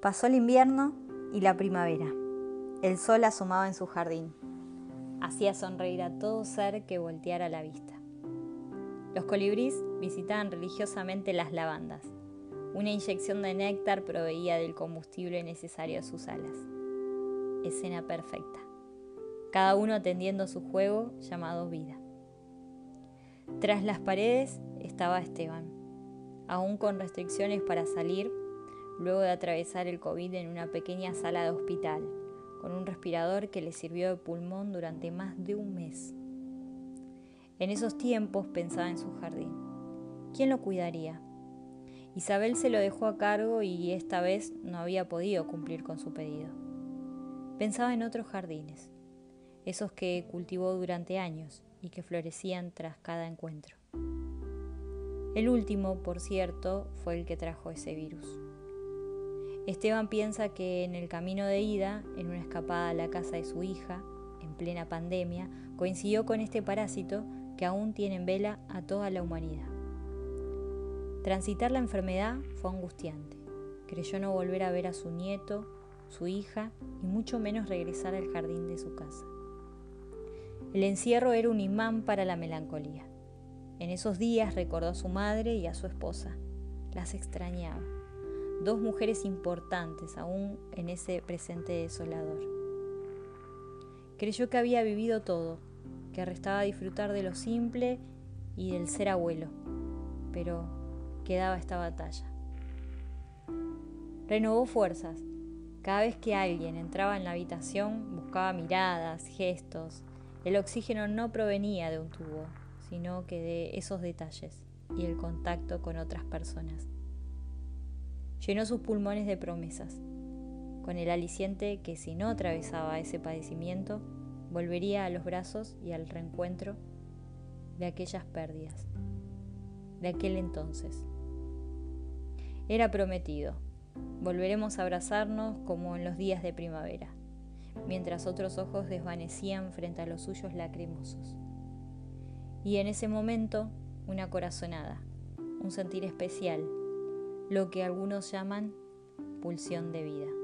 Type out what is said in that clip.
Pasó el invierno y la primavera. El sol asomaba en su jardín. Hacía sonreír a todo ser que volteara la vista. Los colibríes visitaban religiosamente las lavandas. Una inyección de néctar proveía del combustible necesario a sus alas. Escena perfecta. Cada uno atendiendo su juego llamado vida. Tras las paredes estaba Esteban, aún con restricciones para salir luego de atravesar el COVID en una pequeña sala de hospital, con un respirador que le sirvió de pulmón durante más de un mes. En esos tiempos pensaba en su jardín. ¿Quién lo cuidaría? Isabel se lo dejó a cargo y esta vez no había podido cumplir con su pedido. Pensaba en otros jardines, esos que cultivó durante años y que florecían tras cada encuentro. El último, por cierto, fue el que trajo ese virus. Esteban piensa que en el camino de ida, en una escapada a la casa de su hija, en plena pandemia, coincidió con este parásito que aún tiene en vela a toda la humanidad. Transitar la enfermedad fue angustiante. Creyó no volver a ver a su nieto, su hija y mucho menos regresar al jardín de su casa. El encierro era un imán para la melancolía. En esos días recordó a su madre y a su esposa. Las extrañaba dos mujeres importantes aún en ese presente desolador. Creyó que había vivido todo, que restaba disfrutar de lo simple y del ser abuelo, pero quedaba esta batalla. Renovó fuerzas. Cada vez que alguien entraba en la habitación buscaba miradas, gestos. El oxígeno no provenía de un tubo, sino que de esos detalles y el contacto con otras personas llenó sus pulmones de promesas, con el aliciente que si no atravesaba ese padecimiento, volvería a los brazos y al reencuentro de aquellas pérdidas, de aquel entonces. Era prometido, volveremos a abrazarnos como en los días de primavera, mientras otros ojos desvanecían frente a los suyos lacrimosos. Y en ese momento, una corazonada, un sentir especial lo que algunos llaman pulsión de vida.